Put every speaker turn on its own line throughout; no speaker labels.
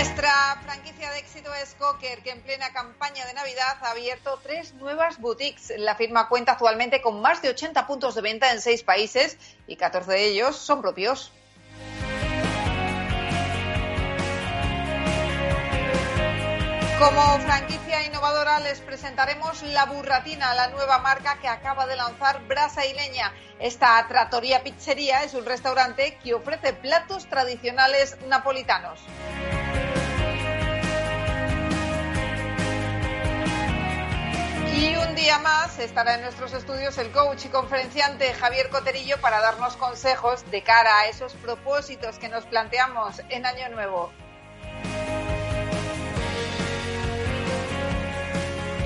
Nuestra franquicia de éxito es Cocker, que en plena campaña de Navidad ha abierto tres nuevas boutiques. La firma cuenta actualmente con más de 80 puntos de venta en seis países y 14 de ellos son propios. Como franquicia innovadora les presentaremos La Burratina, la nueva marca que acaba de lanzar Brasa y Leña. Esta Trattoria Pizzería es un restaurante que ofrece platos tradicionales napolitanos. Día más estará en nuestros estudios el coach y conferenciante Javier Coterillo para darnos consejos de cara a esos propósitos que nos planteamos en Año Nuevo.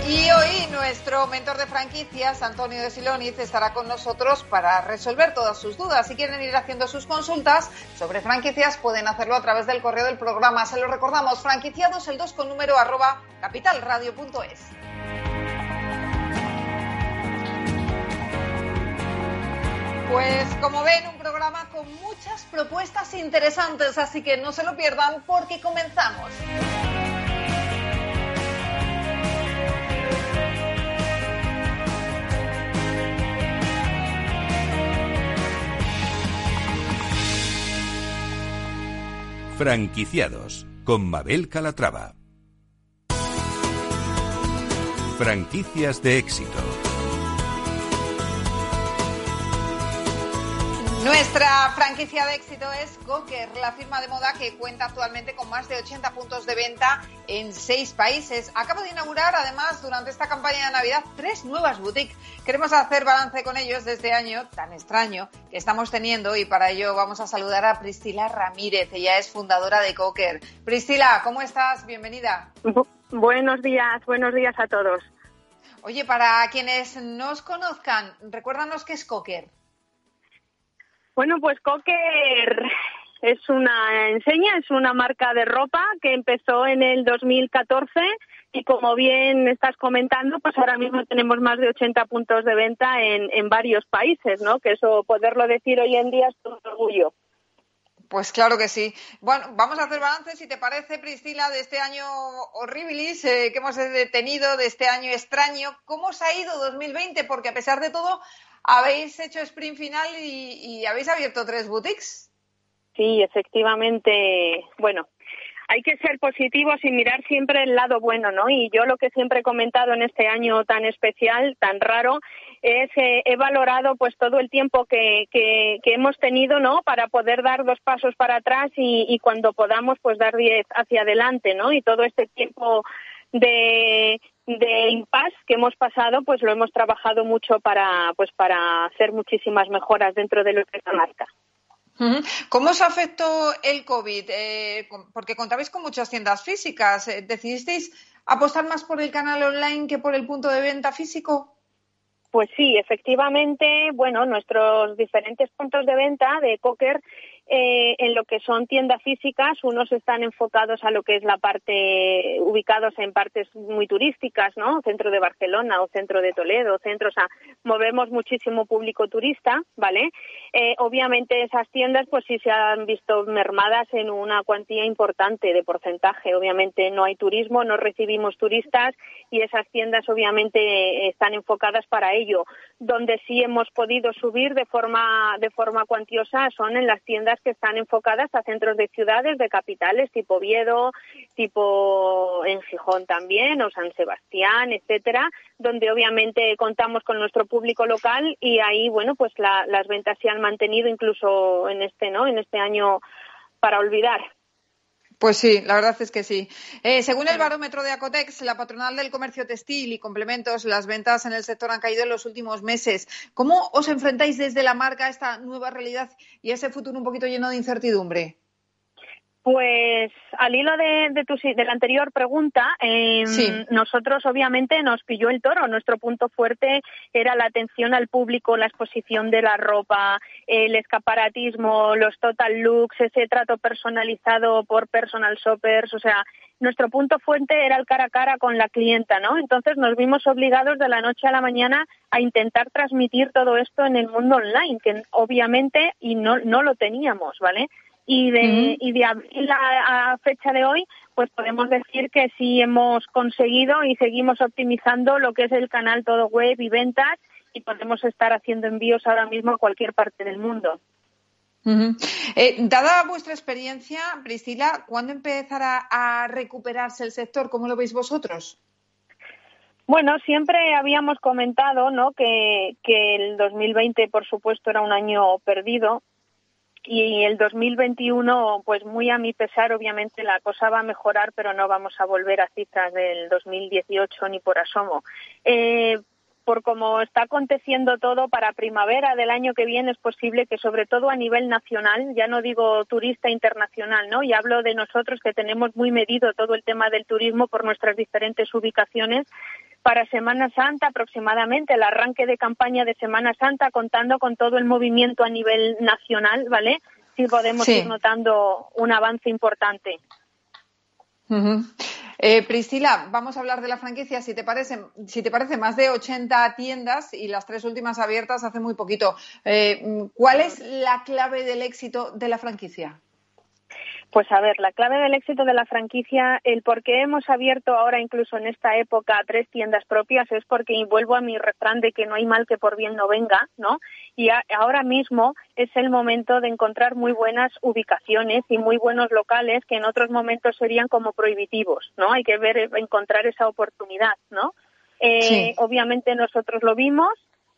Y hoy nuestro mentor de franquicias, Antonio de Siloniz, estará con nosotros para resolver todas sus dudas. Si quieren ir haciendo sus consultas sobre franquicias, pueden hacerlo a través del correo del programa. Se lo recordamos, franquiciados el 2 con número arroba capitalradio.es. Pues como ven, un programa con muchas propuestas interesantes, así que no se lo pierdan porque comenzamos.
Franquiciados con Mabel Calatrava. Franquicias de éxito.
Nuestra franquicia de éxito es Cocker, la firma de moda que cuenta actualmente con más de 80 puntos de venta en seis países. Acaba de inaugurar, además, durante esta campaña de Navidad, tres nuevas boutiques. Queremos hacer balance con ellos de este año tan extraño que estamos teniendo y para ello vamos a saludar a Priscila Ramírez. Ella es fundadora de Cocker. Priscila, ¿cómo estás? Bienvenida.
buenos días, buenos días a todos.
Oye, para quienes nos conozcan, recuérdanos qué es Cocker.
Bueno, pues Cocker es una enseña, es una marca de ropa que empezó en el 2014 y como bien estás comentando, pues ahora mismo tenemos más de 80 puntos de venta en, en varios países, ¿no? Que eso poderlo decir hoy en día es un orgullo.
Pues claro que sí. Bueno, vamos a hacer balance, si te parece, Priscila, de este año horribilis eh, que hemos tenido, de este año extraño. ¿Cómo os ha ido 2020? Porque a pesar de todo, habéis hecho sprint final y, habéis abierto tres boutiques.
Sí, efectivamente. Bueno, hay que ser positivos y mirar siempre el lado bueno, ¿no? Y yo lo que siempre he comentado en este año tan especial, tan raro, es eh, he valorado pues todo el tiempo que, que, hemos tenido, ¿no? Para poder dar dos pasos para atrás y, y cuando podamos pues dar diez hacia adelante, ¿no? Y todo este tiempo de, de impasse que hemos pasado, pues lo hemos trabajado mucho para, pues para hacer muchísimas mejoras dentro de lo que es la marca.
¿Cómo os afectó el COVID? Eh, porque contabais con muchas tiendas físicas. Eh, ¿Decidisteis apostar más por el canal online que por el punto de venta físico?
Pues sí, efectivamente, bueno, nuestros diferentes puntos de venta de Cocker eh, en lo que son tiendas físicas, unos están enfocados a lo que es la parte, ubicados en partes muy turísticas, ¿no? Centro de Barcelona o centro de Toledo, centro, o sea, movemos muchísimo público turista, ¿vale? Eh, obviamente esas tiendas pues sí se han visto mermadas en una cuantía importante de porcentaje. Obviamente no hay turismo, no recibimos turistas y esas tiendas obviamente están enfocadas para ello. Donde sí hemos podido subir de forma, de forma cuantiosa son en las tiendas que están enfocadas a centros de ciudades, de capitales, tipo Oviedo, tipo en Gijón también, o San Sebastián, etcétera, donde obviamente contamos con nuestro público local y ahí, bueno, pues las ventas se han mantenido incluso en este, ¿no? En este año para olvidar.
Pues sí, la verdad es que sí. Eh, según el barómetro de Acotex, la patronal del comercio textil y complementos, las ventas en el sector han caído en los últimos meses. ¿Cómo os enfrentáis desde la marca a esta nueva realidad y a ese futuro un poquito lleno de incertidumbre?
Pues al hilo de, tu, de la anterior pregunta, em, nosotros obviamente nos pilló el toro. Nuestro punto fuerte era la atención al público, la exposición de la ropa, el escaparatismo, los total looks, ese trato personalizado por personal shoppers. O sea, nuestro punto fuerte era el cara a cara con la clienta, ¿no? Entonces nos vimos obligados de la noche a la mañana a intentar transmitir todo esto en el mundo online, que obviamente y no, no lo teníamos, ¿vale? Y de, y de abril a, fecha de hoy, pues podemos decir que sí hemos conseguido y seguimos optimizando lo que es el canal todo web y ventas y podemos estar haciendo envíos ahora mismo a cualquier parte del mundo.
Eh, dada vuestra experiencia, Priscila, ¿cuándo empezará a recuperarse el sector? ¿Cómo lo veis vosotros?
Bueno, siempre habíamos comentado ¿no? que, que el 2020, por supuesto, era un año perdido y el 2021, pues muy a mi pesar, obviamente la cosa va a mejorar, pero no vamos a volver a cifras del 2018 ni por asomo. Eh, por cómo está aconteciendo todo para primavera del año que viene es posible que sobre todo a nivel nacional, ya no digo turista internacional, ¿no? Y hablo de nosotros que tenemos muy medido todo el tema del turismo por nuestras diferentes ubicaciones, para Semana Santa aproximadamente, el arranque de campaña de Semana Santa, contando con todo el movimiento a nivel nacional, ¿vale? Sí podemos ir notando un avance importante.
Eh, Priscila, vamos a hablar de la franquicia. Si te, parece, si te parece, más de 80 tiendas y las tres últimas abiertas hace muy poquito. Eh, ¿Cuál es la clave del éxito de la franquicia?
Pues a ver, la clave del éxito de la franquicia, el por qué hemos abierto ahora incluso en esta época tres tiendas propias es porque vuelvo a mi refrán de que no hay mal que por bien no venga, ¿no? Y ahora mismo es el momento de encontrar muy buenas ubicaciones y muy buenos locales que en otros momentos serían como prohibitivos, ¿no? Hay que ver, encontrar esa oportunidad, ¿no? Eh, Obviamente nosotros lo vimos,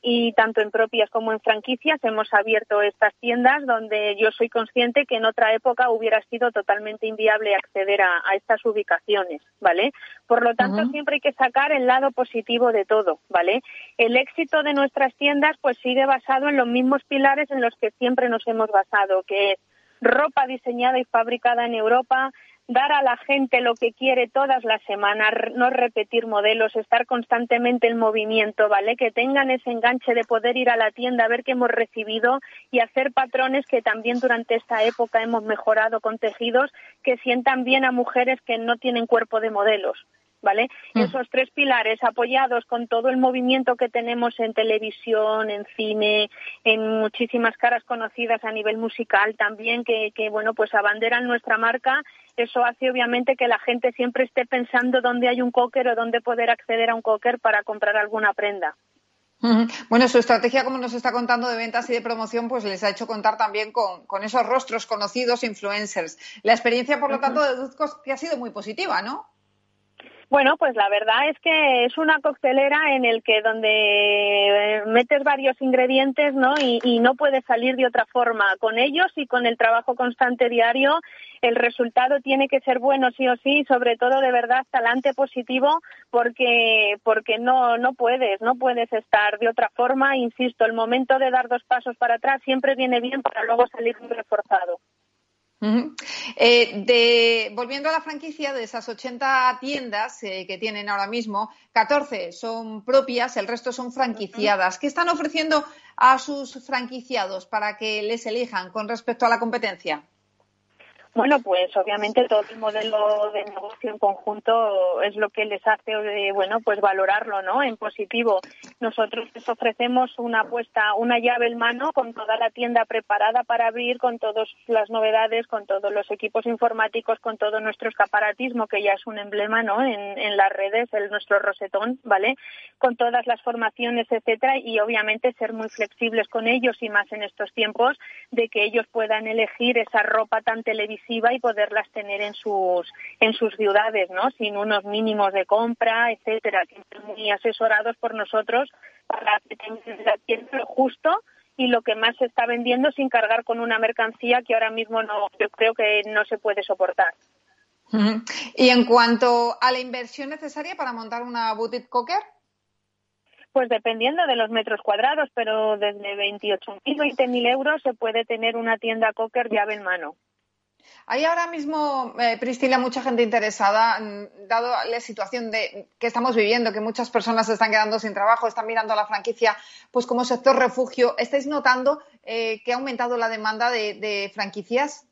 y tanto en propias como en franquicias hemos abierto estas tiendas donde yo soy consciente que en otra época hubiera sido totalmente inviable acceder a, estas ubicaciones, ¿vale? Por lo tanto, siempre hay que sacar el lado positivo de todo, ¿vale? El éxito de nuestras tiendas pues sigue basado en los mismos pilares en los que siempre nos hemos basado, que es ropa diseñada y fabricada en Europa, dar a la gente lo que quiere todas las semanas, no repetir modelos, estar constantemente en movimiento, ¿vale? Que tengan ese enganche de poder ir a la tienda a ver qué hemos recibido y hacer patrones que también durante esta época hemos mejorado con tejidos que sientan bien a mujeres que no tienen cuerpo de modelos. ¿vale? Mm. Esos tres pilares apoyados con todo el movimiento que tenemos en televisión, en cine, en muchísimas caras conocidas a nivel musical también que, que bueno, pues abanderan nuestra marca, eso hace obviamente que la gente siempre esté pensando dónde hay un cocker o dónde poder acceder a un cocker para comprar alguna prenda.
Bueno, su estrategia, como nos está contando, de ventas y de promoción, pues les ha hecho contar también con, con esos rostros conocidos, influencers. La experiencia, por lo tanto, deduzco que ha sido muy positiva, ¿no?
Bueno, pues la verdad es que es una coctelera en el que donde eh, metes varios ingredientes, ¿no? Y, no puedes salir de otra forma. Con ellos y con el trabajo constante diario, el resultado tiene que ser bueno sí o sí, sobre todo de verdad talante positivo, porque porque no no puedes, no puedes estar de otra forma. Insisto, el momento de dar dos pasos para atrás siempre viene bien para luego salir reforzado.
Eh, de, volviendo a la franquicia, de esas 80 tiendas eh, que tienen ahora mismo, 14 son propias, el resto son franquiciadas. ¿Qué están ofreciendo a sus franquiciados para que les elijan con respecto a la competencia?
Bueno, pues obviamente todo el modelo de negocio en conjunto es lo que les hace, eh, bueno, pues valorarlo, ¿no? En positivo. Nosotros les ofrecemos una apuesta, una llave en mano con toda la tienda preparada para abrir, con todas las novedades, con todos los equipos informáticos, con todo nuestro escaparatismo, que ya es un emblema, ¿no? En, en las redes, el nuestro rosetón, ¿vale? Con todas las formaciones, etcétera, y obviamente ser muy flexibles con ellos y más en estos tiempos de que ellos puedan elegir esa ropa tan televisiva y poderlas tener en sus en sus ciudades, ¿no? Sin unos mínimos de compra, etcétera, siempre muy asesorados por nosotros para que tengan tienda justo y lo que más se está vendiendo sin cargar con una mercancía que ahora mismo no yo creo que no se puede soportar.
Y en cuanto a la inversión necesaria para montar una boutique cocker,
pues dependiendo de los metros cuadrados, pero desde 28.000, 20.000 euros se puede tener una tienda cocker llave en mano.
Hay ahora mismo, eh, Priscila, mucha gente interesada, mm, dado la situación de, que estamos viviendo, que muchas personas se están quedando sin trabajo, están mirando a la franquicia pues como sector refugio. ¿Estáis notando eh, que ha aumentado la demanda de, franquicias?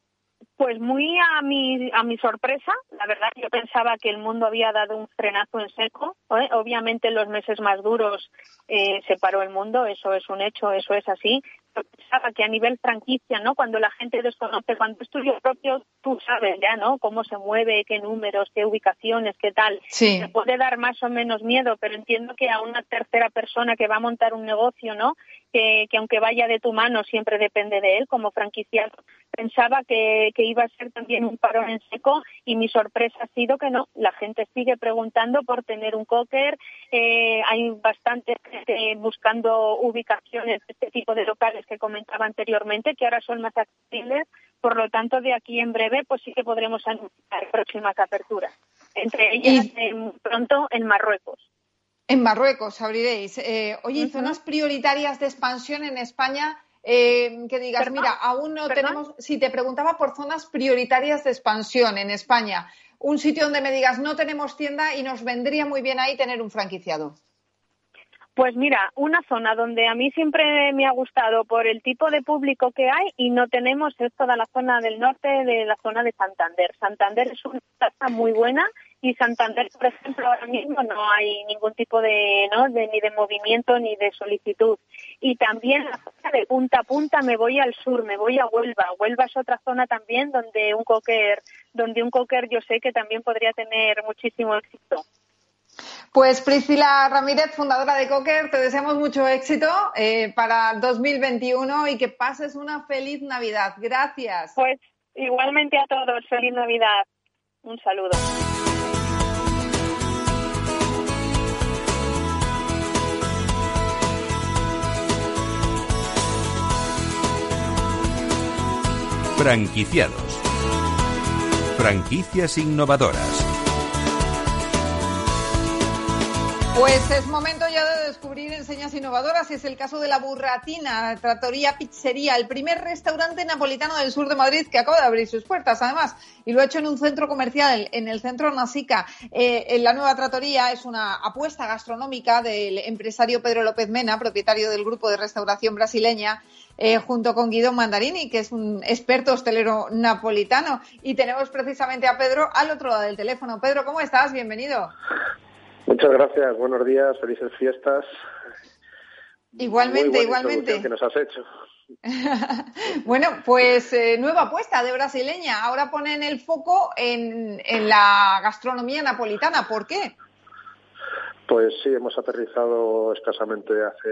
Pues muy a mi, a mi sorpresa, la verdad yo pensaba que el mundo había dado un frenazo en seco. ¿eh? Obviamente en los meses más duros eh, se paró el mundo, eso es un hecho, eso es así, pensaba que a nivel franquicia, ¿no? Cuando la gente desconoce, cuando es tuyo propio, tú sabes ya, ¿no? Cómo se mueve, qué números, qué ubicaciones, qué tal.
Sí.
Te puede dar más o menos miedo, pero entiendo que a una tercera persona que va a montar un negocio, ¿no? Que, que aunque vaya de tu mano, siempre depende de él como franquiciado. Pensaba que, que iba a ser también un parón en seco y mi sorpresa ha sido que no. La gente sigue preguntando por tener un cocker. Eh, hay bastante gente buscando ubicaciones de este tipo de locales que comentaba anteriormente, que ahora son más accesibles. Por lo tanto, de aquí en breve, pues sí que podremos anunciar próximas aperturas. Entre ellas, pronto en Marruecos.
En Marruecos abriréis. Eh, oye, zonas prioritarias de expansión en España? Eh, que digas, mira, aún no tenemos. Si te preguntaba por zonas prioritarias de expansión en España, un sitio donde me digas, no tenemos tienda y nos vendría muy bien ahí tener un franquiciado.
Pues mira, una zona donde a mí siempre me ha gustado por el tipo de público que hay y no tenemos es toda la zona del norte de la zona de Santander. Santander es una plaza muy buena y Santander, por ejemplo, ahora mismo no hay ningún tipo de, ¿no? de ni de movimiento ni de solicitud. Y también la zona de punta a punta me voy al sur, me voy a Huelva. Huelva es otra zona también donde un cocker, donde un cocker yo sé que también podría tener muchísimo éxito.
Pues Priscila Ramírez, fundadora de Cocker, te deseamos mucho éxito eh, para 2021 y que pases una feliz Navidad. Gracias.
Pues igualmente a todos, feliz Navidad. Un saludo.
Franquiciados. Franquicias innovadoras.
Pues es momento ya de descubrir enseñas innovadoras. Es el caso de la Burratina, Tratoría Pizzería, el primer restaurante napolitano del sur de Madrid que acaba de abrir sus puertas, además, y lo ha hecho en un centro comercial, en el centro Nasica. Eh, la nueva tratoría es una apuesta gastronómica del empresario Pedro López Mena, propietario del grupo de restauración brasileña, eh, junto con Guido Mandarini, que es un experto hostelero napolitano. Y tenemos precisamente a Pedro al otro lado del teléfono. Pedro, ¿cómo estás? Bienvenido.
Muchas gracias, buenos días, felices fiestas.
Igualmente, igualmente.
que nos has hecho.
bueno, pues eh, nueva apuesta de brasileña. Ahora ponen el foco en, en la gastronomía napolitana. ¿Por qué?
Pues sí, hemos aterrizado escasamente hace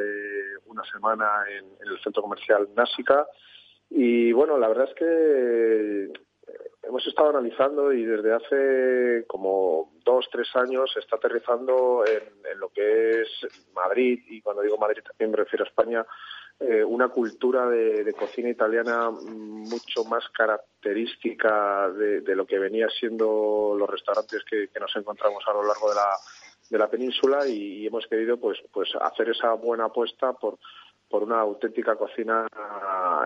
una semana en, en el centro comercial Násica y bueno, la verdad es que hemos estado analizando y desde hace como dos, tres años se está aterrizando en, lo que es Madrid, y cuando digo Madrid también me refiero a España, eh, una cultura de, cocina italiana mucho más característica de, lo que venía siendo los restaurantes que, nos encontramos a lo largo de la, de la península y, hemos querido pues, pues hacer esa buena apuesta por por una auténtica cocina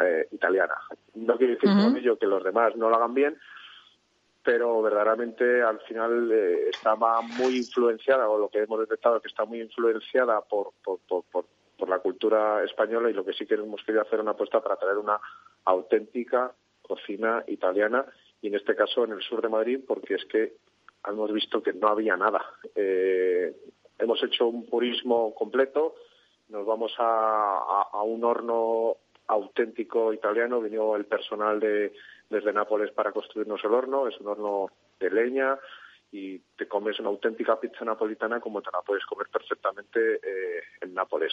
eh, italiana. No quiere decir con ello que los demás no lo hagan bien, pero verdaderamente al final eh, estaba muy influenciada, o lo que hemos detectado es que está muy influenciada por, por, por, por, la cultura española y lo que sí que hemos querido hacer una apuesta para traer una auténtica cocina italiana y en este caso en el sur de Madrid porque es que hemos visto que no había nada. Eh, hemos hecho un purismo completo, nos vamos a, a un horno auténtico italiano, vino el personal de desde Nápoles para construirnos el horno. Es un horno de leña y te comes una auténtica pizza napolitana como te la puedes comer perfectamente eh, en Nápoles.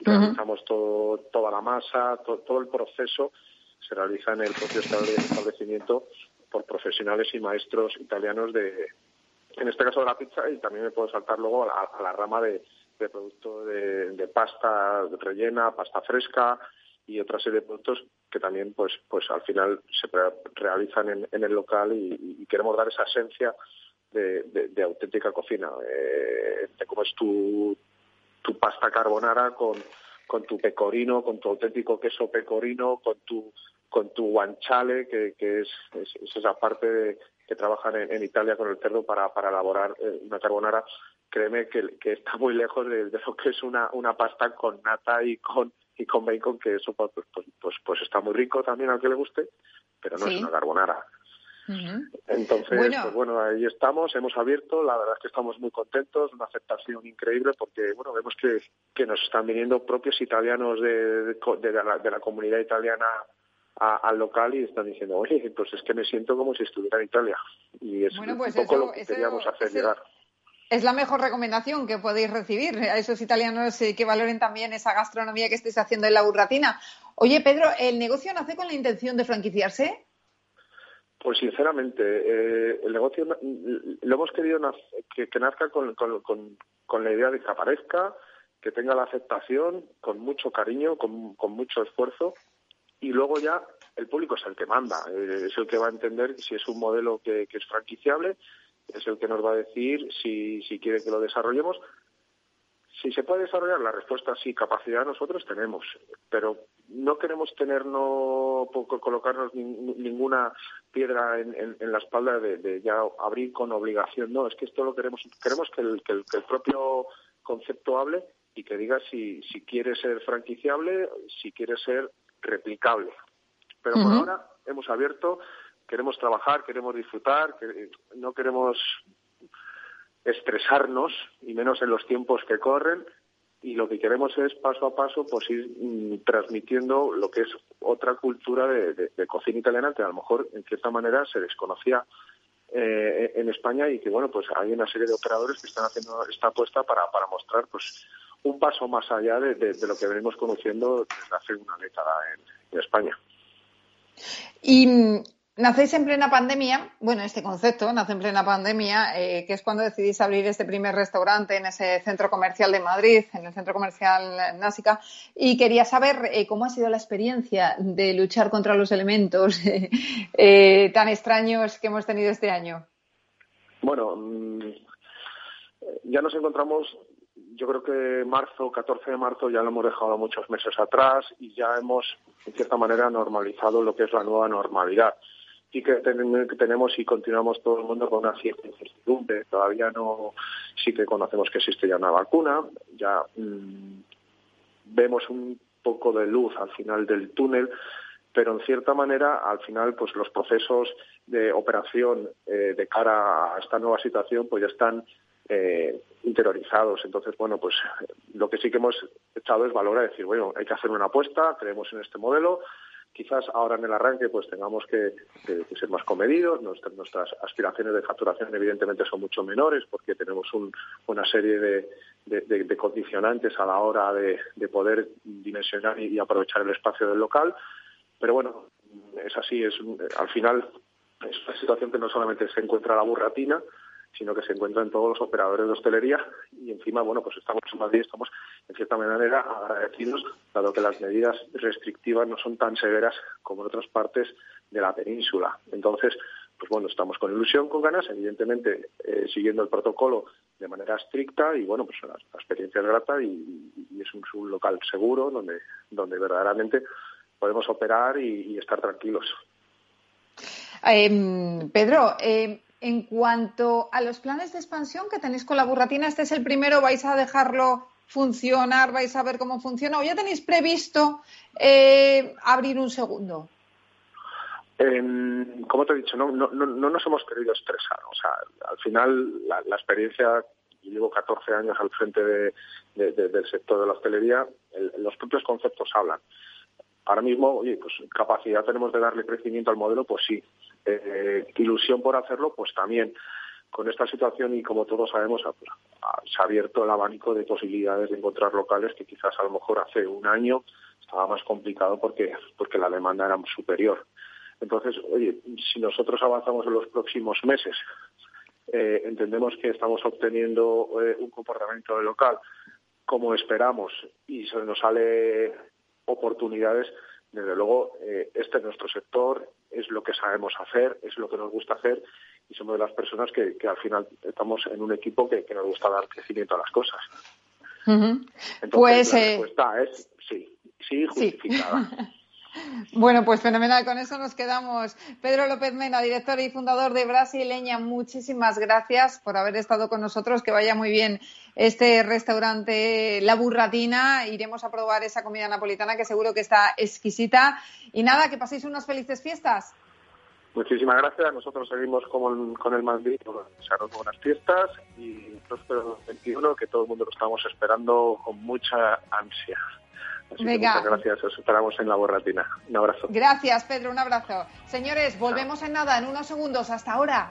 Realizamos todo, toda la masa, todo el proceso se realiza en el propio establecimiento por profesionales y maestros italianos de, en este caso de la pizza, y también me puedo saltar luego a la, rama de, de producto de, de, pasta rellena, pasta fresca, y otra serie de productos que también pues pues al final se realizan en, en el local y, queremos dar esa esencia de, de, auténtica cocina eh, te comes tu pasta carbonara con con tu pecorino con tu auténtico queso pecorino con tu con tu guanciale que, que es, es, esa parte que trabajan en, Italia con el cerdo para, para elaborar eh, una carbonara créeme que, que está muy lejos de, de, lo que es una, una pasta con nata y con y con bacon, que eso pues, pues, pues, pues, pues está muy rico también al que le guste, pero no es una carbonara. Entonces, pues bueno, ahí estamos, hemos abierto, la verdad es que estamos muy contentos, una aceptación increíble porque, bueno, vemos que, que nos están viniendo propios italianos de, de, la, de la comunidad italiana al local y están diciendo, oye, pues es que me siento como si estuviera en Italia. Y es un poco lo que queríamos hacer llegar
es la mejor recomendación que podéis recibir a esos italianos eh, que valoren también esa gastronomía que estáis haciendo en la burratina. Oye, Pedro, ¿el negocio nace con la intención de franquiciarse?
Pues sinceramente, eh, el negocio lo hemos querido que, nazca con, la idea de que aparezca, que tenga la aceptación, con mucho cariño, con, mucho esfuerzo, y luego ya el público es el que manda, eh, es el que va a entender si es un modelo que es franquiciable es el que nos va a decir si, si quiere que lo desarrollemos. Si se puede desarrollar, la respuesta sí, capacidad nosotros tenemos, pero no queremos tener, no colocarnos ninguna piedra en, la espalda de, ya abrir con obligación. No, es que esto lo queremos, queremos que el, que el, propio concepto hable y que diga si, si quiere ser franquiciable, si quiere ser replicable. Pero por ahora hemos abierto queremos trabajar, queremos disfrutar, que no queremos estresarnos, y menos en los tiempos que corren, y lo que queremos es paso a paso pues ir mm, transmitiendo lo que es otra cultura de, cocina italiana que a lo mejor en cierta manera se desconocía eh, en España y que bueno pues hay una serie de operadores que están haciendo esta apuesta para, para mostrar pues un paso más allá de, lo que venimos conociendo desde hace una década en, en España.
Y Nacéis en plena pandemia, bueno, este concepto nace en plena pandemia, eh, que es cuando decidís abrir este primer restaurante en ese centro comercial de Madrid, en el centro comercial Násica, y quería saber eh, cómo ha sido la experiencia de luchar contra los elementos eh, tan extraños que hemos tenido este año.
Bueno, mm, ya nos encontramos, yo creo que marzo, 14 de marzo, ya lo hemos dejado muchos meses atrás y ya hemos, en cierta manera, normalizado lo que es la nueva normalidad sí que tenemos y continuamos todo el mundo con una cierta incertidumbre. Todavía no, sí que conocemos que existe ya una vacuna, ya mm, vemos un poco de luz al final del túnel, pero en cierta manera, al final, pues los procesos de operación eh, de cara a esta nueva situación, pues ya están eh, interiorizados. Entonces, bueno, pues lo que sí que hemos echado es valor a decir, bueno, hay que hacer una apuesta, creemos en este modelo, Quizás ahora en el arranque pues tengamos que, ser más comedidos, nuestras, aspiraciones de facturación evidentemente son mucho menores porque tenemos una serie de, condicionantes a la hora de, poder dimensionar y, aprovechar el espacio del local. Pero bueno, es así, es al final es una situación que no solamente se encuentra la burratina, sino que se encuentra en todos los operadores de hostelería y encima, bueno, pues estamos en Madrid, estamos en cierta manera agradecidos, dado que las medidas restrictivas no son tan severas como en otras partes de la península. Entonces, pues bueno, estamos con ilusión, con ganas, evidentemente eh, siguiendo el protocolo de manera estricta y bueno, pues la, experiencia es grata y, es un, local seguro donde, donde verdaderamente podemos operar y, estar tranquilos.
Em, Pedro, em, en cuanto a los planes de expansión que tenéis con la burratina, este es el primero, vais a dejarlo funcionar, vais a ver cómo funciona o ya tenéis previsto eh, abrir un segundo.
como te he dicho, no, no, no, nos hemos querido estresar. O sea, al final la, experiencia, llevo 14 años al frente del sector de la hostelería, los propios conceptos hablan. Ahora mismo, oye, pues capacidad tenemos de darle crecimiento al modelo, pues sí. Eh, ilusión por hacerlo, pues también. Con esta situación y como todos sabemos, se ha abierto el abanico de posibilidades de encontrar locales que quizás a lo mejor hace un año estaba más complicado porque, porque la demanda era superior. Entonces, oye, si nosotros avanzamos en los próximos meses, eh, entendemos que estamos obteniendo eh, un comportamiento local como esperamos y se nos sale oportunidades, desde luego eh, este es nuestro sector, es lo que sabemos hacer, es lo que nos gusta hacer y somos de las personas que, al final estamos en un equipo que, nos gusta dar crecimiento a las cosas. Entonces,
pues,
la respuesta es sí, sí, justificada.
Bueno, pues fenomenal. Con eso nos quedamos. Pedro López Mena, director y fundador de Brasileña, muchísimas gracias por haber estado con nosotros. Que vaya muy bien este restaurante La Burratina. Iremos a probar esa comida napolitana que seguro que está exquisita. Y nada, que paséis unas felices fiestas.
Muchísimas gracias. Nosotros seguimos con, con el Madrid, buenas fiestas y próspero 21, que todo el mundo lo estamos esperando con mucha ansia.
Venga.
muchas gracias, os esperamos en la borratina. Un abrazo.
Gracias, Pedro, un abrazo. Señores, volvemos en nada, en unos segundos. Hasta ahora.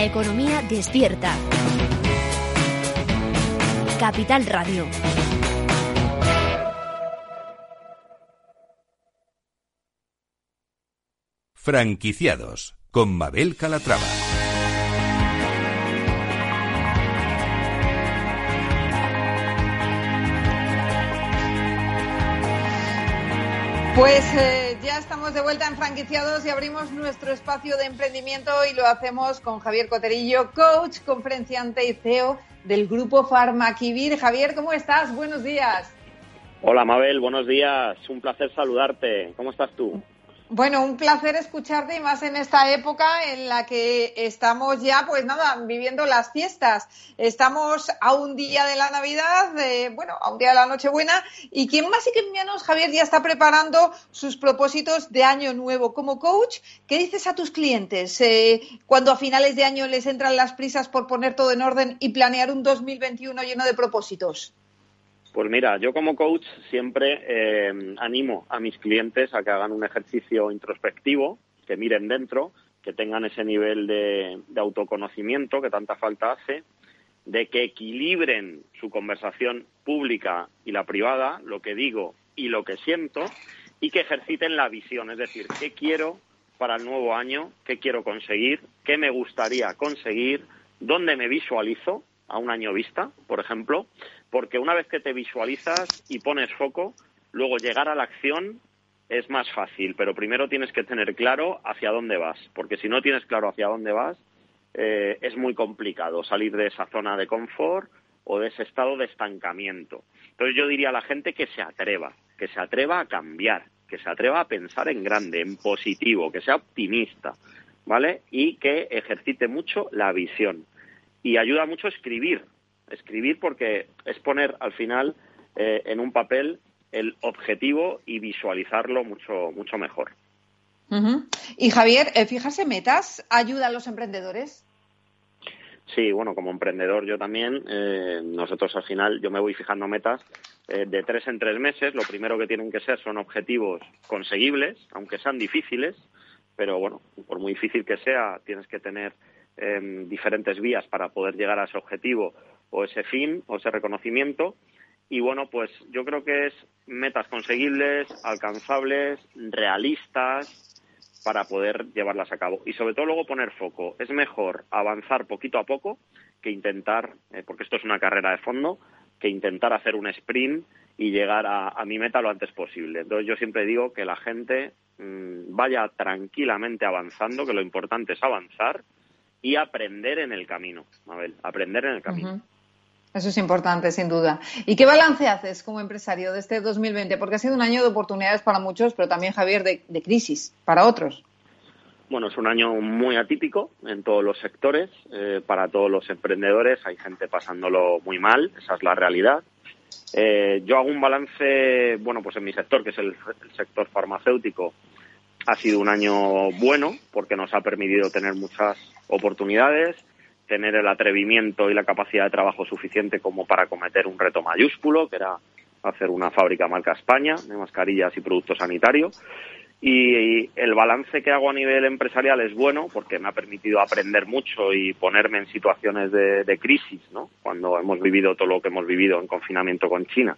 La economía despierta. Capital Radio.
Franquiciados con Mabel Calatrava.
Pues eh, estamos de vuelta en franquiciados y abrimos nuestro espacio de emprendimiento y lo hacemos con Javier Coterillo, coach, conferenciante y CEO del grupo Farmaquivir. Javier, ¿cómo estás? Buenos días.
Hola Mabel, buenos días. Un placer saludarte. ¿Cómo estás tú?
Bueno, un placer escucharte y más en esta época en la que estamos ya, pues nada, viviendo las fiestas. Estamos a un día de la Navidad, eh, bueno, a un día de la Nochebuena, y quien más y quien menos, Javier, ya está preparando sus propósitos de año nuevo. Como coach, ¿qué dices a tus clientes eh, cuando a finales de año les entran las prisas por poner todo en orden y planear un 2021 lleno de propósitos?
Pues mira, yo como coach siempre eh, animo a mis clientes a que hagan un ejercicio introspectivo, que miren dentro, que tengan ese nivel de, de, autoconocimiento que tanta falta hace, de que equilibren su conversación pública y la privada, lo que digo y lo que siento, y que ejerciten la visión, es decir, qué quiero para el nuevo año, qué quiero conseguir, qué me gustaría conseguir, dónde me visualizo a un año vista, por ejemplo, porque una vez que te visualizas y pones foco, luego llegar a la acción es más fácil, pero primero tienes que tener claro hacia dónde vas, porque si no tienes claro hacia dónde vas, eh, es muy complicado salir de esa zona de confort o de ese estado de estancamiento. Entonces yo diría a la gente que se atreva, que se atreva a cambiar, que se atreva a pensar en grande, en positivo, que sea optimista, ¿vale? Y que ejercite mucho la visión. Y ayuda mucho escribir, escribir porque es poner al final eh, en un papel el objetivo y visualizarlo mucho, mucho mejor.
Uh -huh. Y Javier, eh, fijarse metas ayuda a los emprendedores.
Sí, bueno, como emprendedor yo también, eh, nosotros al final, yo me voy fijando metas eh, de tres en tres meses. Lo primero que tienen que ser son objetivos conseguibles, aunque sean difíciles, pero bueno, por muy difícil que sea, tienes que tener eh, diferentes vías para poder llegar a ese objetivo o ese fin o ese reconocimiento. Y bueno, pues yo creo que es metas conseguibles, alcanzables, realistas para poder llevarlas a cabo. Y sobre todo luego poner foco. Es mejor avanzar poquito a poco que intentar, eh, porque esto es una carrera de fondo, que intentar hacer un sprint y llegar a, mi meta lo antes posible. Entonces yo siempre digo que la gente mmm, vaya tranquilamente avanzando, que lo importante es avanzar y aprender en el camino, aprender en el camino.
Eso es importante, sin duda. ¿Y qué balance haces como empresario de este 2020? Porque ha sido un año de oportunidades para muchos, pero también, Javier, de, de crisis para otros.
Bueno, es un año muy atípico en todos los sectores, eh, para todos los emprendedores. Hay gente pasándolo muy mal, esa es la realidad. Eh, yo hago un balance, bueno, pues en mi sector, que es el, el sector farmacéutico, ha sido un año bueno porque nos ha permitido tener muchas oportunidades, tener el atrevimiento y la capacidad de trabajo suficiente como para cometer un reto mayúsculo, que era hacer una fábrica marca España de mascarillas y productos sanitarios. Y el balance que hago a nivel empresarial es bueno porque me ha permitido aprender mucho y ponerme en situaciones de, de crisis, ¿no? Cuando hemos vivido todo lo que hemos vivido en confinamiento con China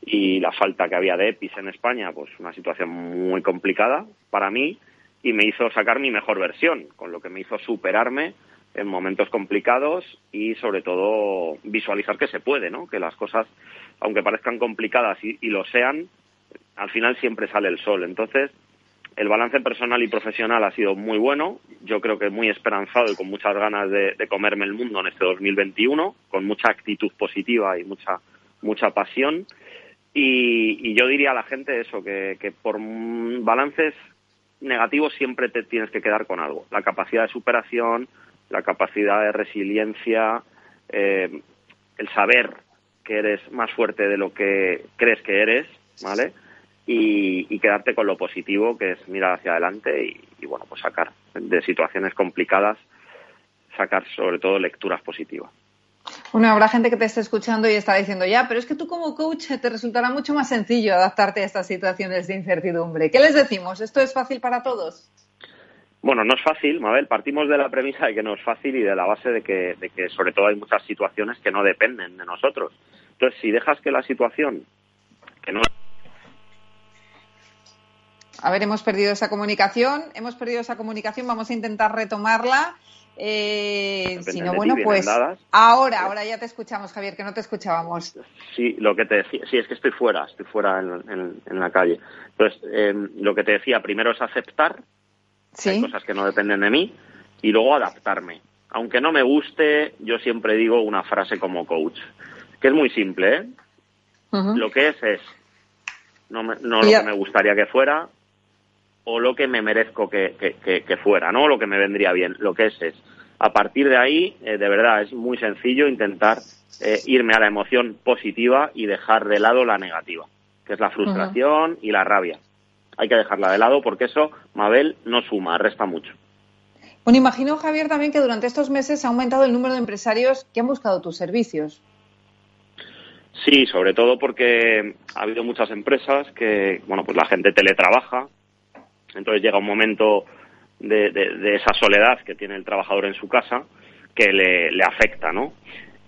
y la falta que había de EPIs en España, pues una situación muy complicada para mí y me hizo sacar mi mejor versión, con lo que me hizo superarme en momentos complicados y sobre todo visualizar que se puede, ¿no? Que las cosas, aunque parezcan complicadas y, lo sean, al final siempre sale el sol. Entonces, el balance personal y profesional ha sido muy bueno. Yo creo que muy esperanzado y con muchas ganas de, comerme el mundo en este 2021, con mucha actitud positiva y mucha mucha pasión. Y, y yo diría a la gente eso, que, que por balances negativo siempre te tienes que quedar con algo. La capacidad de superación, la capacidad de resiliencia, eh, el saber que eres más fuerte de lo que crees que eres, ¿vale? Y, quedarte con lo positivo, que es mirar hacia adelante y, y, bueno, pues sacar de situaciones complicadas, sacar sobre todo lecturas positivas.
Bueno, habrá gente que te esté escuchando y estará diciendo, ya, pero es que tú como coach te resultará mucho más sencillo adaptarte a estas situaciones de incertidumbre. ¿Qué les decimos? ¿Esto es fácil para todos?
Bueno, no es fácil, Mabel. Partimos de la premisa de que no es fácil y de la base de que, de que sobre todo hay muchas situaciones que no dependen de nosotros. Entonces, si dejas que la situación que no
a ver, hemos perdido esa comunicación, hemos perdido esa comunicación, vamos a intentar retomarla. Eh, si no, bueno, pues ahora, ahora ya te escuchamos, Javier, que no te escuchábamos.
Sí, lo que te decía, sí, es que estoy fuera, estoy fuera en, la calle. Entonces, em, lo que te decía, primero es aceptar hay cosas que no dependen de mí y luego adaptarme. Aunque no me guste, yo siempre digo una frase como coach, que es muy simple, ¿eh? Lo que es es, no, no lo que me gustaría que fuera, o lo que me merezco que, que, fuera, ¿no? Lo que me vendría bien. Lo que es es, a partir de ahí, eh, de verdad, es muy sencillo intentar eh, irme a la emoción positiva y dejar de lado la negativa, que es la frustración y la rabia. Hay que dejarla de lado porque eso, Mabel, no suma, resta mucho.
Bueno, imagino, Javier, también que durante estos meses ha aumentado el número de empresarios que han buscado tus servicios.
Sí, sobre todo porque ha habido muchas empresas que, bueno, pues la gente teletrabaja, entonces llega un momento de, esa soledad que tiene el trabajador en su casa que le, afecta, ¿no?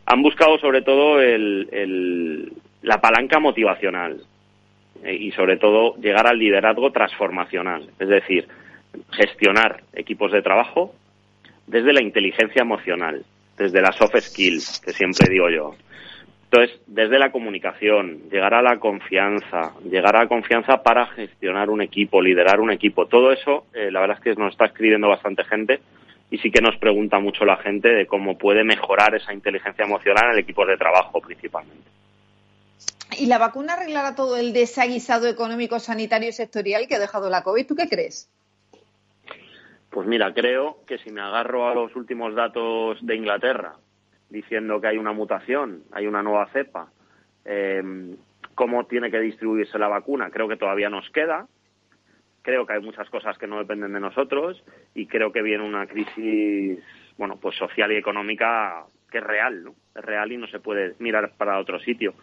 Han buscado sobre todo la palanca motivacional y sobre todo llegar al liderazgo transformacional, es decir, gestionar equipos de trabajo desde la inteligencia emocional, desde las soft skills, que siempre digo yo, entonces, desde la comunicación, llegar a la confianza, llegar a la confianza para gestionar un equipo, liderar un equipo, todo eso, eh, la verdad es que nos está escribiendo bastante gente y sí que nos pregunta mucho la gente de cómo puede mejorar esa inteligencia emocional en el equipo de trabajo principalmente.
¿Y la vacuna arreglará todo el desaguisado económico, sanitario y sectorial que ha dejado la COVID? ¿Tú qué crees?
Pues mira, creo que si me agarro a los últimos datos de Inglaterra, diciendo que hay una mutación, hay una nueva cepa, eh, cómo tiene que distribuirse la vacuna, creo que todavía nos queda. Creo que hay muchas cosas que no dependen de nosotros y creo que viene una crisis, bueno, pues social y económica que es real, ¿no? Es real y no se puede mirar para otro sitio.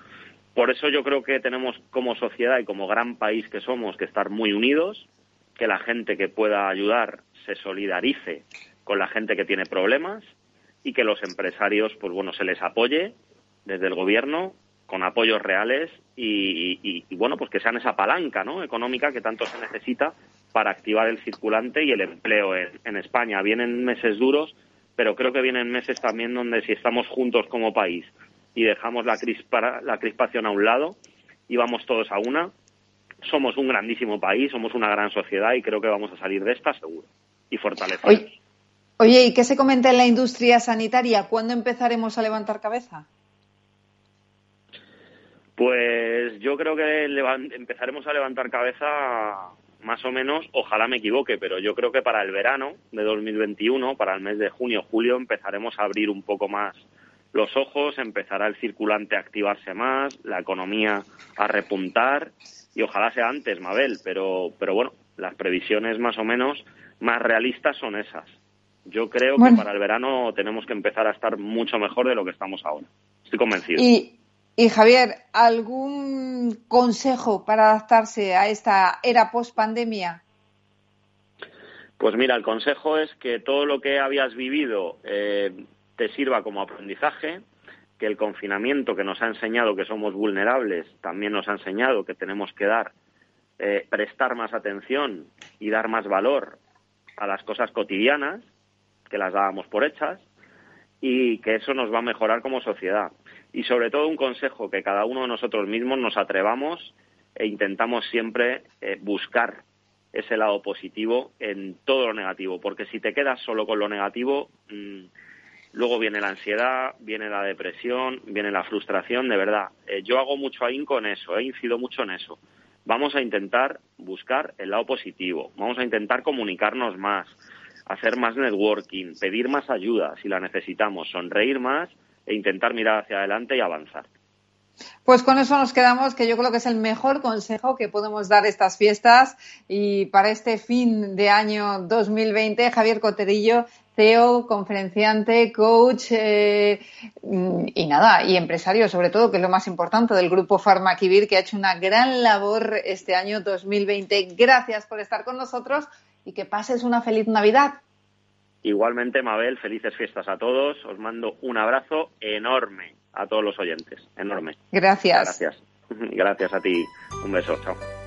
Por eso yo creo que tenemos como sociedad y como gran país que somos que estar muy unidos, que la gente que pueda ayudar se solidarice con la gente que tiene problemas y que los empresarios, pues bueno, se les apoye desde el gobierno con apoyos reales y, bueno, pues que sean esa palanca ¿no? económica que tanto se necesita para activar el circulante y el empleo en, España. Vienen meses duros, pero creo que vienen meses también donde si estamos juntos como país y dejamos la, la crispación a un lado y vamos todos a una, somos un grandísimo país, somos una gran sociedad y creo que vamos a salir de esta seguro y fortalecernos.
Oye, ¿y qué se comenta en la industria sanitaria? ¿Cuándo empezaremos a levantar cabeza?
Pues yo creo que empezaremos a levantar cabeza más o menos, ojalá me equivoque, pero yo creo que para el verano de 2021, para el mes de junio, julio, empezaremos a abrir un poco más los ojos, empezará el circulante a activarse más, la economía a repuntar y ojalá sea antes, Mabel, pero, pero bueno, las previsiones más o menos más realistas son esas. Yo creo que para el verano tenemos que empezar a estar mucho mejor de lo que estamos ahora. Estoy convencido.
Y, y Javier, ¿algún consejo para adaptarse a esta era post pandemia?
Pues mira, el consejo es que todo lo que habías vivido eh, te sirva como aprendizaje, que el confinamiento que nos ha enseñado que somos vulnerables también nos ha enseñado que tenemos que dar, eh, prestar más atención y dar más valor a las cosas cotidianas que las dábamos por hechas y que eso nos va a mejorar como sociedad. Y sobre todo un consejo, que cada uno de nosotros mismos nos atrevamos e intentamos siempre eh, buscar ese lado positivo en todo lo negativo, porque si te quedas solo con lo negativo, mm, luego viene la ansiedad, viene la depresión, viene la frustración, de verdad. Eh, yo hago mucho ahí con eso, he incido mucho en eso. vamos a intentar buscar el lado positivo, vamos a intentar comunicarnos más, hacer más networking, pedir más ayuda si la necesitamos, sonreír más e intentar mirar hacia adelante y avanzar.
Pues con eso nos quedamos, que yo creo que es el mejor consejo que podemos dar estas fiestas y para este fin de año 2020. Javier Coterillo, CEO, conferenciante, coach eh, y nada, y empresario sobre todo, que es lo más importante del grupo Farmaquivir, que ha hecho una gran labor este año 2020. Gracias por estar con nosotros y que pases una feliz Navidad.
Igualmente, Mabel, felices fiestas a todos. Os mando un abrazo enorme a todos los oyentes. Enorme.
Gracias.
Gracias. Gracias a ti. Un beso. Chao.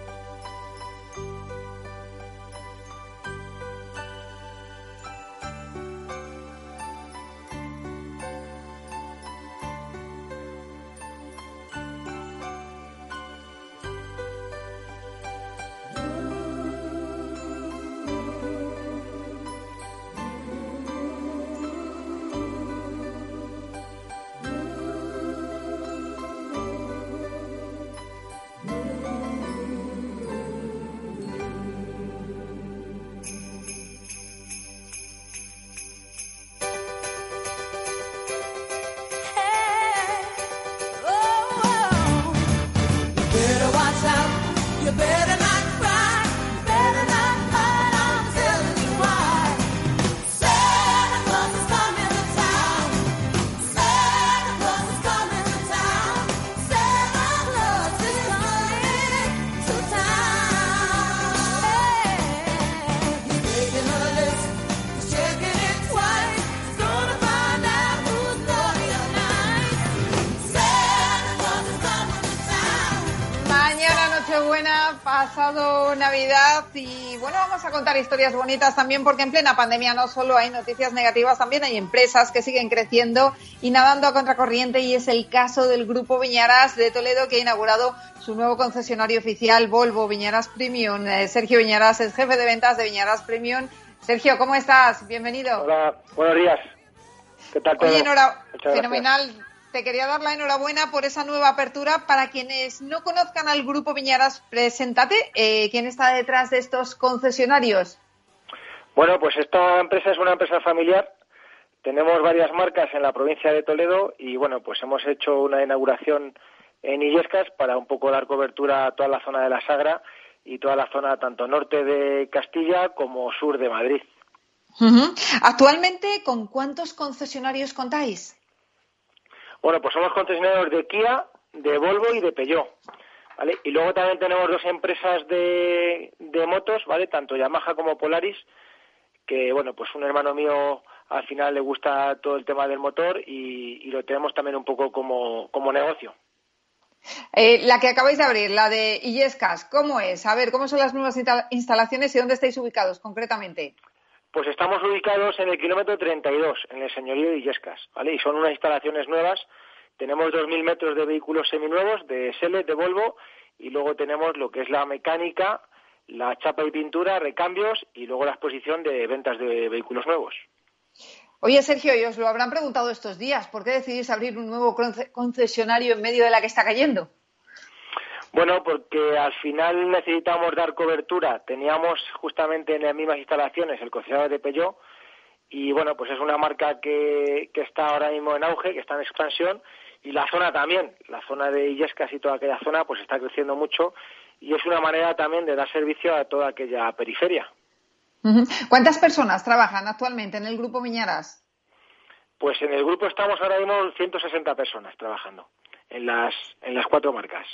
Pasado Navidad y bueno, vamos a contar historias bonitas también porque en plena pandemia no solo hay noticias negativas, también hay empresas que siguen creciendo y nadando a contracorriente y es el caso del Grupo Viñaras de Toledo que ha inaugurado su nuevo concesionario oficial Volvo Viñaras Premium. Eh, Sergio Viñaras es jefe de ventas de Viñaras Premium. Sergio, ¿cómo estás? Bienvenido.
Hola, buenos días. ¿Qué tal todo?
Oye, fenomenal te quería dar la enhorabuena por esa nueva apertura. Para quienes no conozcan al Grupo Viñaras, preséntate. Eh, ¿Quién está detrás de estos concesionarios?
Bueno, pues esta empresa es una empresa familiar. Tenemos varias marcas en la provincia de Toledo y, bueno, pues hemos hecho una inauguración en Illescas para un poco dar cobertura a toda la zona de la Sagra y toda la zona tanto norte de Castilla como sur de Madrid.
Actualmente, ¿con cuántos concesionarios contáis?
Bueno, pues somos concesionarios de Kia, de Volvo y de Peugeot. ¿Vale? Y luego también tenemos dos empresas de, motos, ¿vale? Tanto Yamaha como Polaris, que, bueno, pues un hermano mío al final le gusta todo el tema del motor y, lo tenemos también un poco como, como negocio.
Eh, la que acabáis de abrir, la de Illescas, ¿cómo es? A ver, ¿cómo son las nuevas instalaciones y dónde estáis ubicados concretamente?
Pues estamos ubicados en el kilómetro 32, en el señorío de Illescas, ¿vale? Y son unas instalaciones nuevas. Tenemos 2.000 metros de vehículos seminuevos, de SL, de Volvo, y luego tenemos lo que es la mecánica, la chapa y pintura, recambios, y luego la exposición de ventas de vehículos nuevos.
Oye, Sergio, y os lo habrán preguntado estos días, ¿por qué decidís abrir un nuevo concesionario en medio de la que está cayendo?
Bueno, porque al final necesitamos dar cobertura. Teníamos justamente en las mismas instalaciones el concesionario de Peugeot y bueno, pues es una marca que, que está ahora mismo en auge, que está en expansión y la zona también, la zona de Illescas y toda aquella zona pues está creciendo mucho y es una manera también de dar servicio a toda aquella periferia.
¿Cuántas personas trabajan actualmente en el grupo Miñaras?
Pues en el grupo estamos ahora mismo 160 personas trabajando en las en las cuatro marcas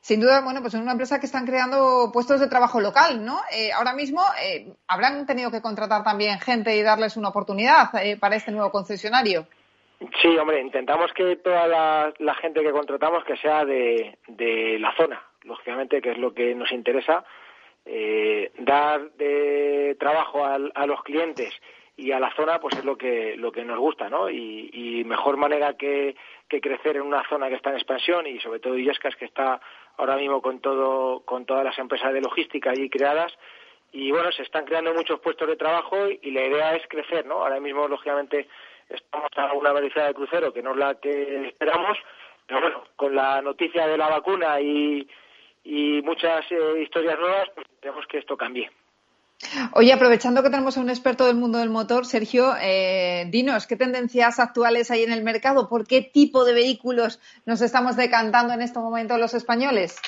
sin duda, bueno, pues en una empresa que están creando puestos de trabajo local, ¿no? Eh, ahora mismo eh, habrán tenido que contratar también gente y darles una oportunidad eh, para este nuevo concesionario.
Sí, hombre, intentamos que toda la, gente que contratamos que sea de, la zona, lógicamente, que es lo que nos interesa, dar de trabajo a, a los clientes y a la zona pues es lo que lo que nos gusta no y, mejor manera que, que, crecer en una zona que está en expansión y sobre todo Illescas que está ahora mismo con todo con todas las empresas de logística allí creadas y bueno se están creando muchos puestos de trabajo y la idea es crecer no ahora mismo lógicamente estamos a una velocidad de crucero que no es la que esperamos pero bueno con la noticia de la vacuna y y muchas eh, historias nuevas, pues queremos que esto cambie.
Oye, aprovechando que tenemos a un experto del mundo del motor, Sergio, eh, dinos, ¿qué tendencias actuales hay en el mercado? ¿Por qué tipo de vehículos nos estamos decantando en este momento los españoles?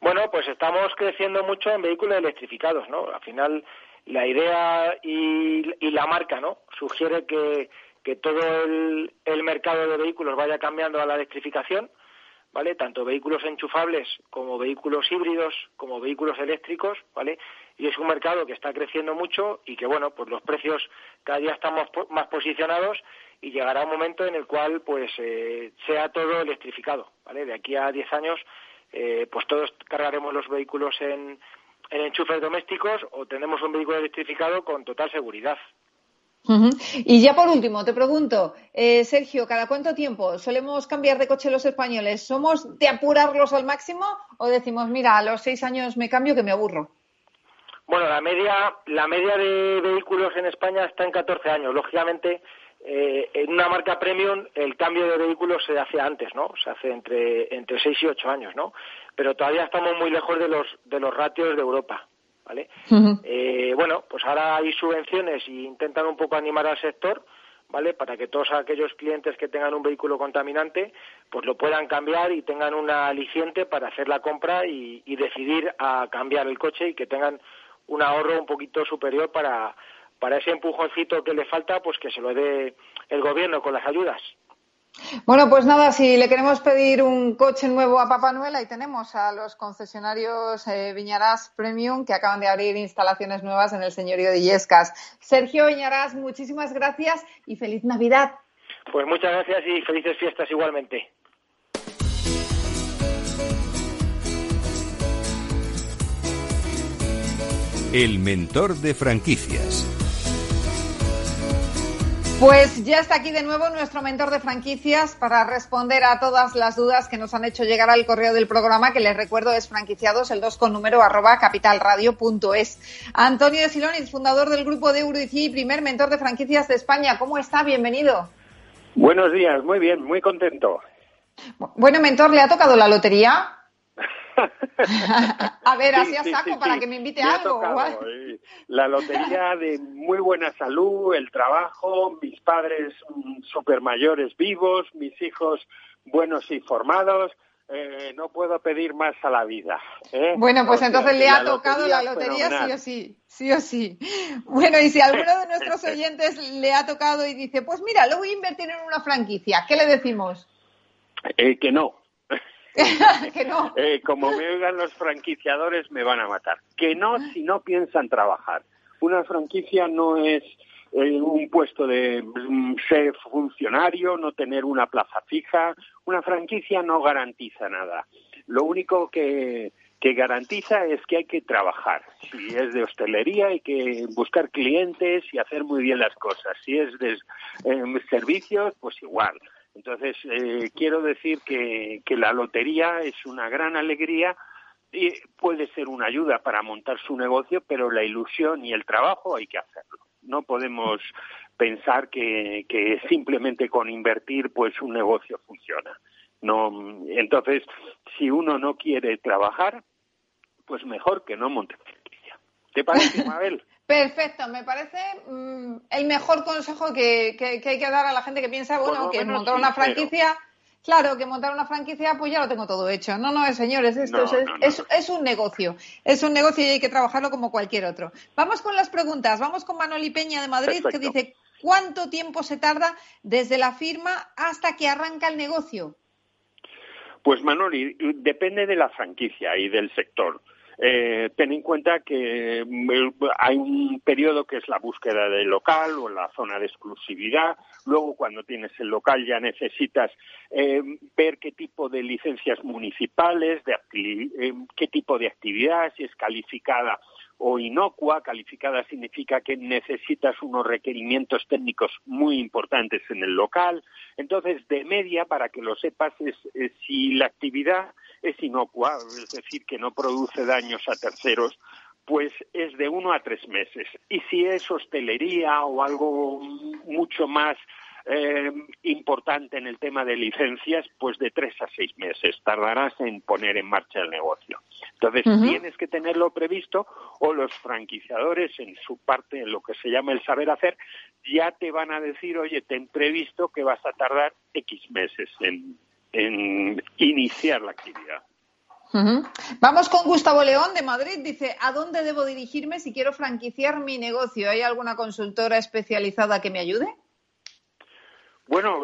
Bueno, pues estamos creciendo mucho en vehículos electrificados, ¿no? Al final, la idea y, la marca, ¿no? Sugiere que, todo el, el mercado de vehículos vaya cambiando a la electrificación ¿vale? Tanto vehículos enchufables como vehículos híbridos, como vehículos eléctricos, ¿vale? Y es un mercado que está creciendo mucho y que, bueno, pues los precios cada día están más, posicionados y llegará un momento en el cual, pues, eh, sea todo electrificado, ¿vale? De aquí a 10 años, eh, pues todos cargaremos los vehículos en, en enchufes domésticos o tendremos un vehículo electrificado con total seguridad,
y ya por último, te pregunto, eh, Sergio, ¿cada cuánto tiempo solemos cambiar de coche los españoles? ¿Somos de apurarlos al máximo o decimos, mira, a los seis años me cambio que me aburro?
Bueno, la media, la media de vehículos en España está en 14 años. Lógicamente, eh, en una marca premium el cambio de vehículos se hace antes, ¿no? Se hace entre, entre 6 y 8 años, ¿no? Pero todavía estamos muy lejos de los, de los ratios de Europa. ¿vale? Eh, bueno, pues ahora hay subvenciones y intentan un poco animar al sector, ¿vale? Para que todos aquellos clientes que tengan un vehículo contaminante, pues lo puedan cambiar y tengan una aliciente para hacer la compra y, y decidir a cambiar el coche y que tengan un ahorro un poquito superior para, para ese empujoncito que le falta, pues que se lo dé el gobierno con las ayudas.
Bueno, pues nada, si le queremos pedir un coche nuevo a Papá Noel, ahí tenemos a los concesionarios eh, Viñarás Premium que acaban de abrir instalaciones nuevas en el señorío de Illescas. Sergio Viñarás, muchísimas gracias y feliz Navidad.
Pues muchas gracias y felices fiestas igualmente.
El mentor de franquicias.
Pues ya está aquí de nuevo nuestro mentor de franquicias para responder a todas las dudas que nos han hecho llegar al correo del programa, que les recuerdo es franquiciados el 2 con número arroba capitalradio.es. Antonio de Siloniz, fundador del grupo de Euroici y primer mentor de franquicias de España. ¿Cómo está? Bienvenido.
Buenos días, muy bien, muy contento.
Bueno, mentor, ¿le ha tocado la lotería? a ver, así a saco para que me invite algo.
la lotería de muy buena salud, el trabajo, mis padres mm, super mayores vivos, mis hijos buenos y formados. Eh, no puedo pedir más a la vida. ¿eh?
Bueno, pues entonces le ha tocado la lotería sí o sí, sí o sí. Bueno, y si alguno de nuestros oyentes le ha tocado y dice, pues mira, lo voy a invertir en una franquicia, ¿qué le decimos?
Eh, que no,
que no.
Eh, como me oigan los franquiciadores, me van a matar. Que no si no piensan trabajar. Una franquicia no es eh, un puesto de mm, ser funcionario, no tener una plaza fija. Una franquicia no garantiza nada. Lo único que, que garantiza es que hay que trabajar. Si es de hostelería hay que buscar clientes y hacer muy bien las cosas. Si es de eh, servicios, pues igual. Entonces, eh, quiero decir que, que la lotería es una gran alegría y puede ser una ayuda para montar su negocio, pero la ilusión y el trabajo hay que hacerlo. No podemos pensar que, que simplemente con invertir pues un negocio funciona. No, entonces, si uno no quiere trabajar, pues mejor que no monte. ¿Te parece, Mabel?
Perfecto, me parece mm, el mejor consejo que, hay que dar a la gente que piensa, bueno, que montar una franquicia, claro, que montar una franquicia, pues ya lo tengo todo hecho. No, no, señores, esto es, es, un negocio, es un negocio y hay que trabajarlo como cualquier otro. Vamos con las preguntas, vamos con Manoli Peña de Madrid, que dice, ¿cuánto tiempo se tarda desde la firma hasta que arranca el negocio?
Pues Manoli, depende de la franquicia y del sector. Eh, ten en cuenta que mm, hay un periodo que es la búsqueda del local o la zona de exclusividad. Luego, cuando tienes el local, ya necesitas eh, ver qué tipo de licencias municipales, de eh, qué tipo de actividad, si es calificada o inocua. Calificada significa que necesitas unos requerimientos técnicos muy importantes en el local. Entonces, de media, para que lo sepas, es si la actividad es inocua, es decir, que no produce daños a terceros, pues es de uno a tres meses. Y si es hostelería o algo mucho más eh, importante en el tema de licencias, pues de tres a seis meses tardarás en poner en marcha el negocio. Entonces tienes que tenerlo previsto o los franquiciadores en su parte, en lo que se llama el saber hacer, ya te van a decir, oye, ten previsto que vas a tardar X meses en, en iniciar la actividad.
Vamos con Gustavo León de Madrid. Dice, ¿a dónde debo dirigirme si quiero franquiciar mi negocio? ¿Hay alguna consultora especializada que me ayude?
Bueno,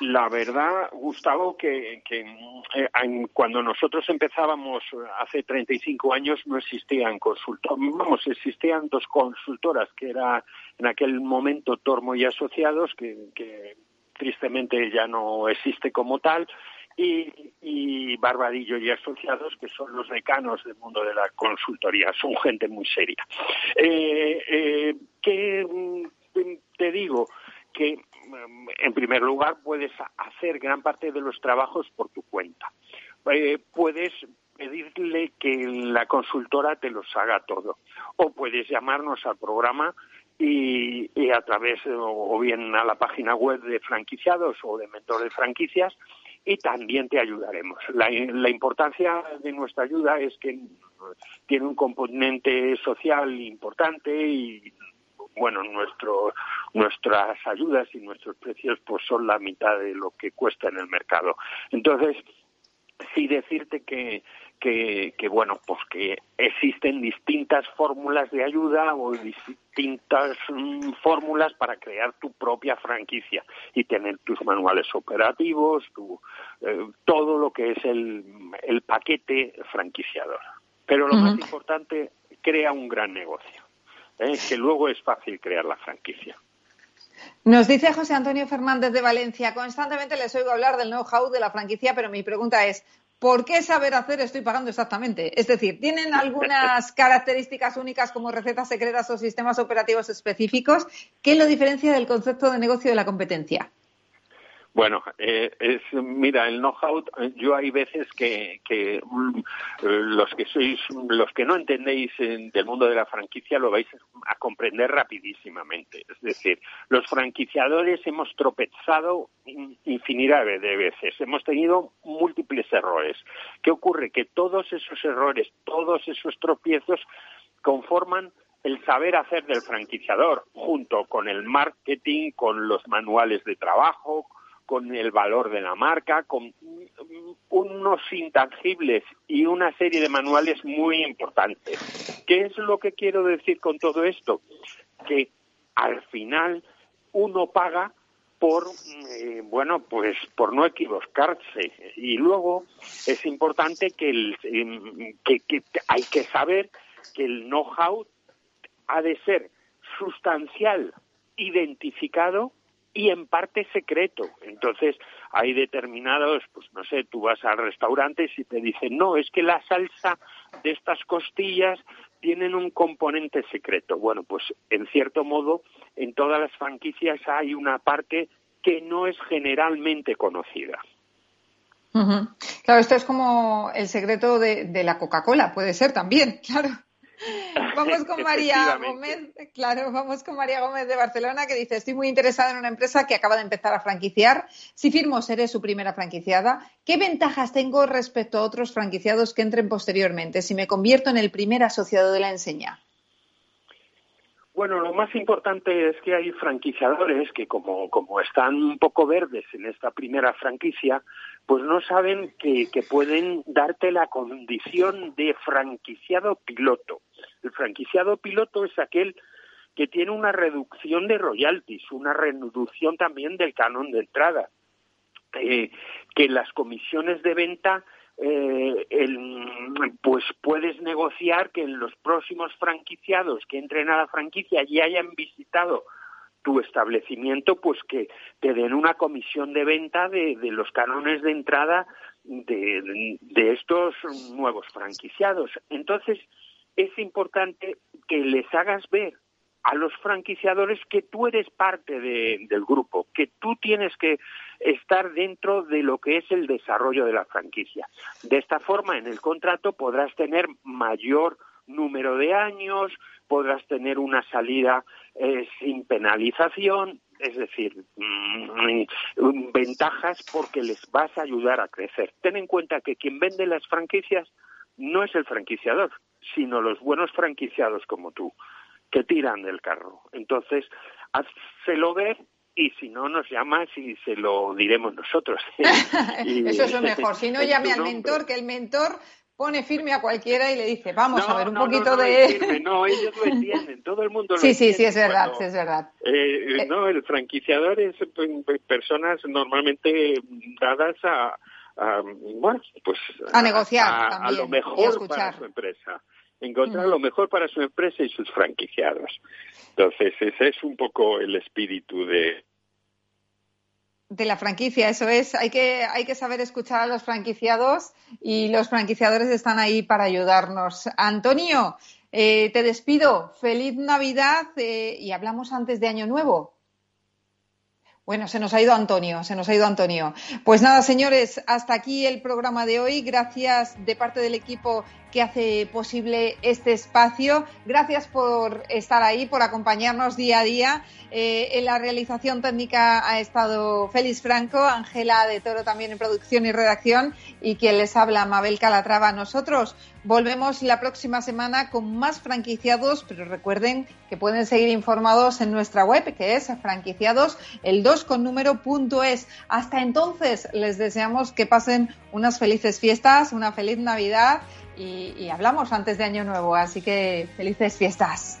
la verdad, Gustavo, que, eh, cuando nosotros empezábamos hace 35 años no existían consultoras, vamos, existían dos consultoras, que era en aquel momento Tormo y Asociados, que, tristemente ya no existe como tal, y, Barbadillo y Asociados, que son los decanos del mundo de la consultoría, son gente muy seria. Eh, eh, ¿Qué mm, te digo? Que en primer lugar, puedes hacer gran parte de los trabajos por tu cuenta. Eh, puedes pedirle que la consultora te los haga todo. O puedes llamarnos al programa y, a través, o bien a la página web de franquiciados o de mentor de franquicias, y también te ayudaremos. La, la, importancia de nuestra ayuda es que tiene un componente social importante y bueno, nuestro, nuestras ayudas y nuestros precios pues son la mitad de lo que cuesta en el mercado. Entonces, sí decirte que, que, que, bueno, pues que existen distintas fórmulas de ayuda o distintas mm, fórmulas para crear tu propia franquicia y tener tus manuales operativos, tu, eh, todo lo que es el, el paquete franquiciador. Pero lo más importante, crea un gran negocio. ¿Eh? que luego es fácil crear la franquicia.
Nos dice José Antonio Fernández de Valencia, constantemente les oigo hablar del know-how de la franquicia, pero mi pregunta es, ¿por qué saber hacer estoy pagando exactamente? Es decir, ¿tienen algunas características únicas como recetas secretas o sistemas operativos específicos? ¿Qué lo diferencia del concepto de negocio de la competencia?
Bueno, eh, es, mira, el know-how, yo hay veces que, que mm, los que sois, los que no entendéis del mundo de la franquicia lo vais a comprender rapidísimamente. Es decir, los franquiciadores hemos tropezado infinidad de veces, hemos tenido múltiples errores. ¿Qué ocurre? Que todos esos errores, todos esos tropiezos conforman el saber hacer del franquiciador, junto con el marketing, con los manuales de trabajo, con el valor de la marca, con unos intangibles y una serie de manuales muy importantes. ¿Qué es lo que quiero decir con todo esto? Que al final uno paga por eh, bueno pues por no equivocarse y luego es importante que, el, em, que hay que saber que el know-how ha de ser sustancial identificado y en parte secreto. Entonces, hay determinados, pues no sé, tú vas al restaurante y te dicen, no, es que la salsa de estas costillas tienen un componente secreto. Bueno, pues en cierto modo, en todas las franquicias hay una parte que no es generalmente conocida.
Claro, esto es como el secreto de, de la Coca-Cola, puede ser también, claro. Vamos con María Gómez, claro, vamos con María Gómez de Barcelona que dice, estoy muy interesada en una empresa que acaba de empezar a franquiciar. Si firmo, seré su primera franquiciada. ¿Qué ventajas tengo respecto a otros franquiciados que entren posteriormente si me convierto en el primer asociado de la enseña?
Bueno, lo más importante es que hay franquiciadores que como, como están un poco verdes en esta primera franquicia, pues no saben que, que pueden darte la condición de franquiciado piloto. El franquiciado piloto es aquel que tiene una reducción de royalties, una reducción también del canon de entrada, eh, que las comisiones de venta eh, pues puedes negociar que en los próximos franquiciados que entren a la franquicia y hayan visitado tu establecimiento, pues que te den una comisión de venta de, los cánones de entrada de, de, estos nuevos franquiciados. Entonces, es importante que les hagas ver a los franquiciadores que tú eres parte del grupo, que tú tienes que estar dentro de lo que es el desarrollo de la franquicia. De esta forma, en el contrato podrás tener mayor número de años, podrás tener una salida eh, sin penalización, es decir, mm, ventajas porque les vas a ayudar a crecer. Ten en cuenta que quien vende las franquicias no es el franquiciador, sino los buenos franquiciados como tú, que tiran del carro. Entonces, hazlo ver y si no nos llamas y se lo diremos nosotros.
Eso es lo mejor. Si no, llame al mentor, que el mentor pone firme a cualquiera y le dice, vamos a ver un poquito
de... No, ellos lo entienden, todo el mundo lo
sí,
entiende.
Sí, sí, es verdad, sí, es verdad.
Eh, eh, no, el franquiciador es pues, personas normalmente dadas a, bueno, pues...
A, negociar
a, lo mejor para su empresa. Encontrar lo mejor para su empresa y sus franquiciados. Entonces, ese es un poco el espíritu de,
de la franquicia, eso es. Hay que, hay que saber escuchar a los franquiciados y los franquiciadores están ahí para ayudarnos. Antonio, eh, te despido. Feliz Navidad eh, y hablamos antes de Año Nuevo. Bueno, se nos ha ido Antonio, se nos ha ido Antonio. Pues nada, señores, hasta aquí el programa de hoy. Gracias de parte del equipo que hace posible este espacio. Gracias por estar ahí, por acompañarnos día a día. Eh, en la realización técnica ha estado Félix Franco, Ángela de Toro también en producción y redacción y quien les habla, Mabel Calatrava. Nosotros volvemos la próxima semana con más franquiciados, pero recuerden que pueden seguir informados en nuestra web, que es franquiciados el 2 con número punto es. Hasta entonces les deseamos que pasen unas felices fiestas, una feliz Navidad y, hablamos antes de Año Nuevo, así que felices fiestas.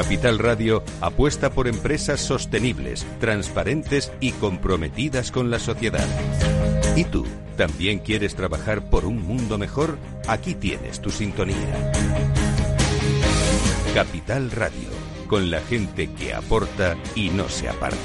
Capital Radio apuesta por empresas sostenibles, transparentes y comprometidas con la sociedad. ¿Y tú también quieres trabajar por un mundo mejor? Aquí tienes tu sintonía. Capital Radio, con la gente que aporta y no se aparta.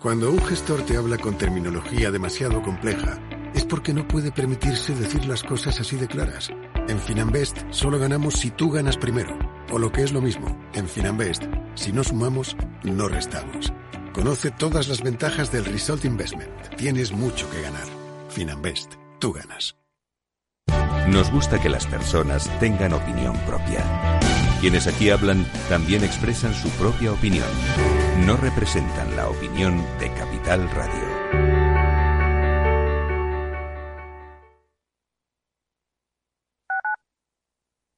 Cuando un gestor te habla con terminología demasiado compleja, es porque no puede permitirse decir las cosas así de claras. En Finanbest solo ganamos si tú ganas primero. O lo que es lo mismo, en Finanbest, si no sumamos, no restamos. Conoce todas las ventajas del Result Investment. Tienes mucho que ganar. Finanbest, tú ganas.
Nos gusta que las personas tengan opinión propia. Quienes aquí hablan también expresan su propia opinión. No representan la opinión de Capital Radio.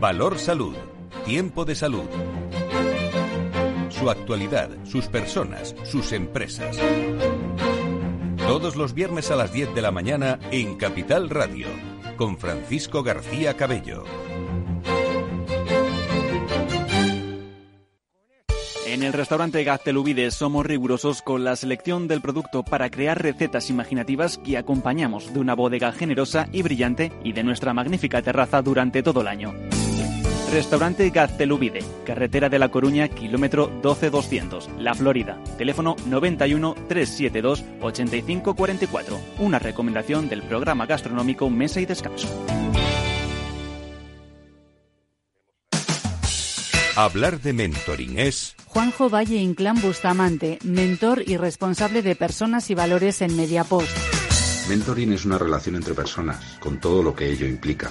Valor Salud. Tiempo de salud. Su actualidad, sus personas, sus empresas. Todos los viernes a las 10 de la mañana en Capital Radio, con Francisco García Cabello.
En el restaurante Gaztelubides somos rigurosos con la selección del producto para crear recetas imaginativas que acompañamos de una bodega generosa y brillante y de nuestra magnífica terraza durante todo el año. Restaurante Gaztelubide, carretera de La Coruña, kilómetro 12200, La Florida. Teléfono 91 372 8544. Una recomendación del programa gastronómico Mesa y Descanso.
Hablar de mentoring es
Juanjo Valle Inclán Bustamante, mentor y responsable de personas y valores en Mediapost. Mentoring es una relación entre personas, con todo lo que ello implica.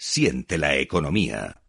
Siente la economía.